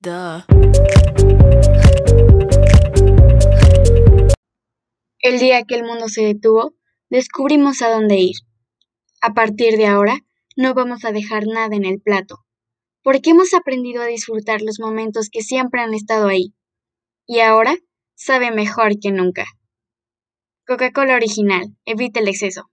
Duh. El día que el mundo se detuvo, descubrimos a dónde ir. A partir de ahora, no vamos a dejar nada en el plato, porque hemos aprendido a disfrutar los momentos que siempre han estado ahí. Y ahora, sabe mejor que nunca. Coca-Cola original, evita el exceso.